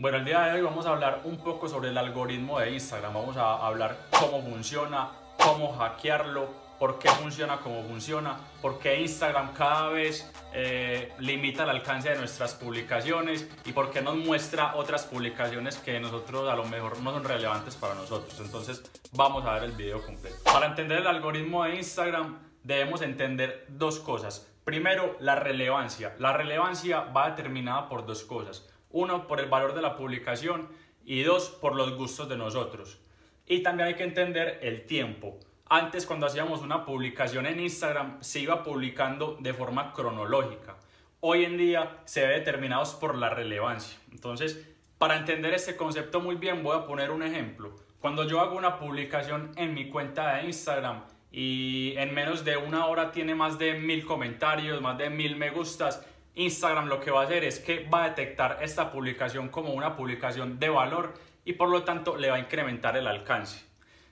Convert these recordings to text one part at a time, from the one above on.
Bueno, el día de hoy vamos a hablar un poco sobre el algoritmo de Instagram. Vamos a hablar cómo funciona, cómo hackearlo, por qué funciona como funciona, por qué Instagram cada vez eh, limita el alcance de nuestras publicaciones y por qué nos muestra otras publicaciones que nosotros a lo mejor no son relevantes para nosotros. Entonces vamos a ver el video completo. Para entender el algoritmo de Instagram debemos entender dos cosas. Primero, la relevancia. La relevancia va determinada por dos cosas uno, por el valor de la publicación y dos, por los gustos de nosotros. Y también hay que entender el tiempo. Antes cuando hacíamos una publicación en Instagram se iba publicando de forma cronológica. Hoy en día se ve determinados por la relevancia. Entonces, para entender este concepto muy bien voy a poner un ejemplo. Cuando yo hago una publicación en mi cuenta de Instagram y en menos de una hora tiene más de mil comentarios, más de mil me gustas, Instagram lo que va a hacer es que va a detectar esta publicación como una publicación de valor y por lo tanto le va a incrementar el alcance.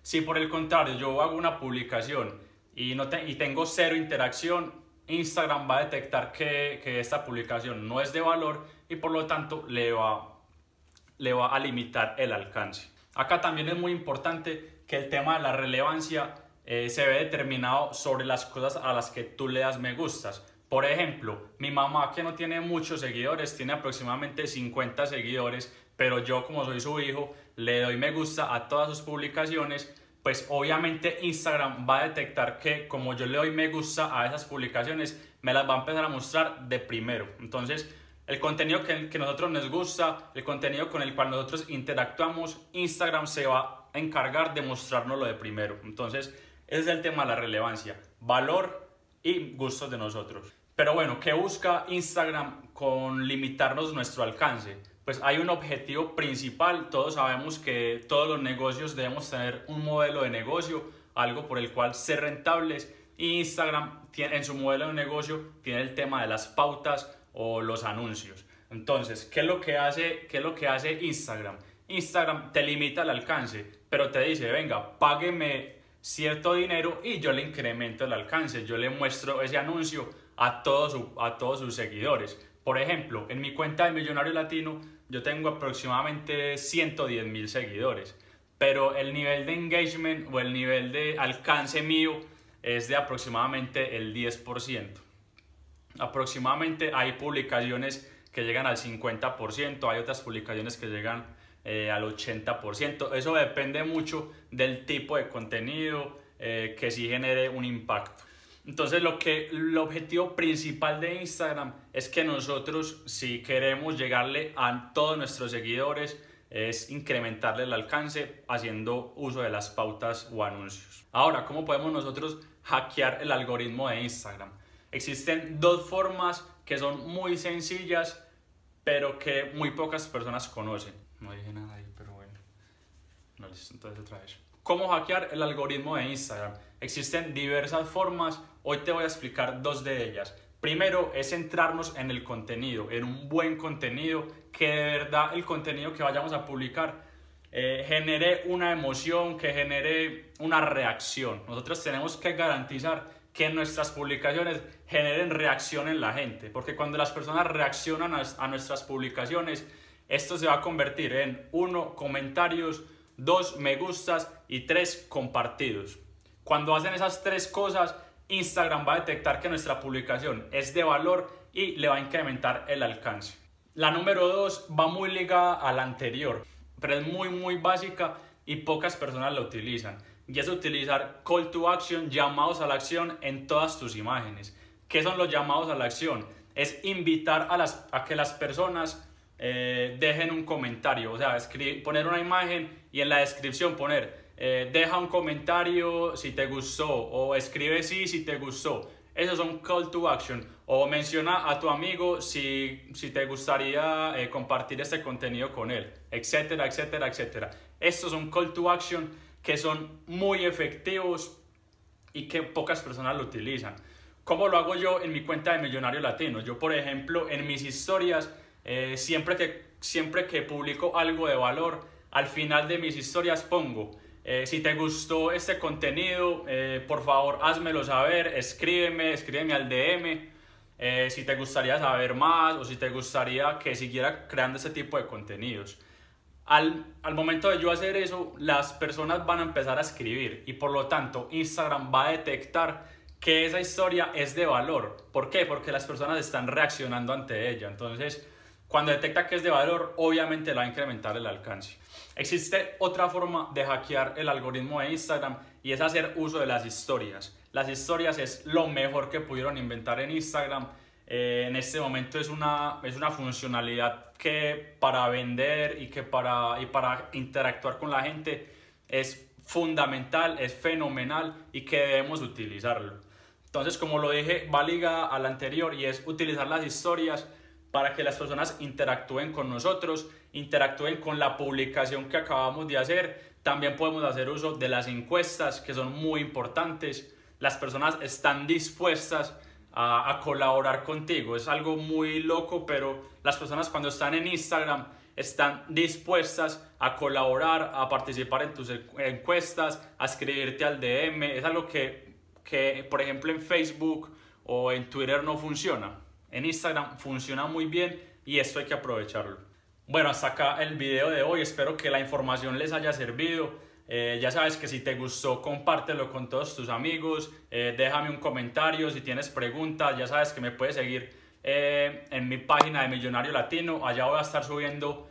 Si por el contrario yo hago una publicación y, no y tengo cero interacción, Instagram va a detectar que, esta publicación no es de valor y por lo tanto le va, le va a limitar el alcance. Acá también es muy importante que el tema de la relevancia eh, se ve determinado sobre las cosas a las que tú le das me gustas. Por ejemplo, mi mamá que no tiene muchos seguidores, tiene aproximadamente 50 seguidores, pero yo como soy su hijo, le doy me gusta a todas sus publicaciones, pues obviamente Instagram va a detectar que como yo le doy me gusta a esas publicaciones, me las va a empezar a mostrar de primero. Entonces, el contenido que, que nosotros nos gusta, el contenido con el cual nosotros interactuamos, Instagram se va a encargar de mostrárnoslo de primero. Entonces, es el tema de la relevancia. Valor y gustos de nosotros. Pero bueno, ¿qué busca Instagram con limitarnos nuestro alcance? Pues hay un objetivo principal, todos sabemos que todos los negocios debemos tener un modelo de negocio, algo por el cual ser rentables. Instagram tiene, en su modelo de negocio tiene el tema de las pautas o los anuncios. Entonces, ¿qué es lo que hace, qué es lo que hace Instagram? Instagram te limita el alcance, pero te dice, venga, págueme cierto dinero y yo le incremento el alcance, yo le muestro ese anuncio a todos, a todos sus seguidores. Por ejemplo, en mi cuenta de Millonario Latino yo tengo aproximadamente 110 mil seguidores, pero el nivel de engagement o el nivel de alcance mío es de aproximadamente el 10%. Aproximadamente hay publicaciones que llegan al 50%, hay otras publicaciones que llegan eh, al 80%. Eso depende mucho del tipo de contenido eh, que sí genere un impacto. Entonces lo que el objetivo principal de Instagram es que nosotros si queremos llegarle a todos nuestros seguidores es incrementarle el alcance haciendo uso de las pautas o anuncios. Ahora, ¿cómo podemos nosotros hackear el algoritmo de Instagram? Existen dos formas que son muy sencillas pero que muy pocas personas conocen. No dije nada ahí, pero bueno. No, listo, entonces otra vez. ¿Cómo hackear el algoritmo de Instagram? Existen diversas formas, hoy te voy a explicar dos de ellas. Primero es centrarnos en el contenido, en un buen contenido, que de verdad el contenido que vayamos a publicar eh, genere una emoción, que genere una reacción. Nosotros tenemos que garantizar que nuestras publicaciones generen reacción en la gente, porque cuando las personas reaccionan a nuestras publicaciones, esto se va a convertir en 1 comentarios, 2 me gustas y 3 compartidos. Cuando hacen esas tres cosas, Instagram va a detectar que nuestra publicación es de valor y le va a incrementar el alcance. La número 2 va muy ligada a la anterior, pero es muy muy básica y pocas personas la utilizan. Y es utilizar call to action, llamados a la acción en todas tus imágenes. ¿Qué son los llamados a la acción? Es invitar a, las, a que las personas eh, dejen un comentario, o sea, poner una imagen y en la descripción poner, eh, deja un comentario si te gustó o escribe sí si te gustó. Esos son call to action. O menciona a tu amigo si, si te gustaría eh, compartir este contenido con él, etcétera, etcétera, etcétera. Estos son call to action que son muy efectivos y que pocas personas lo utilizan. ¿Cómo lo hago yo en mi cuenta de Millonario Latino? Yo, por ejemplo, en mis historias eh, siempre, que, siempre que publico algo de valor, al final de mis historias pongo, eh, si te gustó este contenido, eh, por favor házmelo saber, escríbeme, escríbeme al DM eh, si te gustaría saber más o si te gustaría que siguiera creando ese tipo de contenidos. Al, momento de yo hacer eso, las personas van a empezar a escribir y por lo tanto Instagram va a detectar que esa historia es de valor. ¿Por qué? Porque las personas están reaccionando ante ella. Entonces, cuando detecta que es de valor, obviamente va a incrementar el alcance. Existe otra forma de hackear el algoritmo de Instagram y es hacer uso de las historias. Las historias es lo mejor que pudieron inventar en Instagram eh, en este momento es una, es una funcionalidad que para vender y que para, y para interactuar con la gente es fundamental, es fenomenal y que debemos utilizarlo. Entonces, como lo dije, va ligada al anterior y es utilizar las historias para que las personas interactúen con nosotros, interactúen con la publicación que acabamos de hacer. También podemos hacer uso de las encuestas que son muy importantes. Las personas están dispuestas a, colaborar contigo. Es algo muy loco, pero las personas cuando están en Instagram están dispuestas a colaborar, a participar en tus encuestas, a escribirte al DM. Es algo que, que, por ejemplo, en Facebook o en Twitter no funciona. En Instagram funciona muy bien y esto hay que aprovecharlo. Bueno, hasta acá el video de hoy. Espero que la información les haya servido. Eh, ya sabes que si te gustó, compártelo con todos tus amigos. Eh, déjame un comentario si tienes preguntas. Ya sabes que me puedes seguir eh, en mi página de Millonario Latino. Allá voy a estar subiendo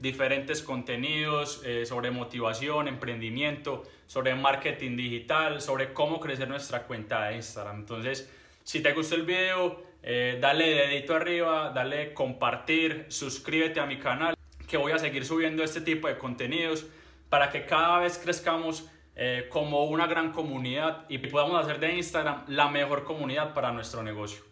diferentes contenidos sobre motivación, emprendimiento, sobre marketing digital, sobre cómo crecer nuestra cuenta de Instagram. Entonces, si te gustó el video, dale dedito arriba, dale compartir, suscríbete a mi canal, que voy a seguir subiendo este tipo de contenidos para que cada vez crezcamos eh, como una gran comunidad y podamos hacer de Instagram la mejor comunidad para nuestro negocio.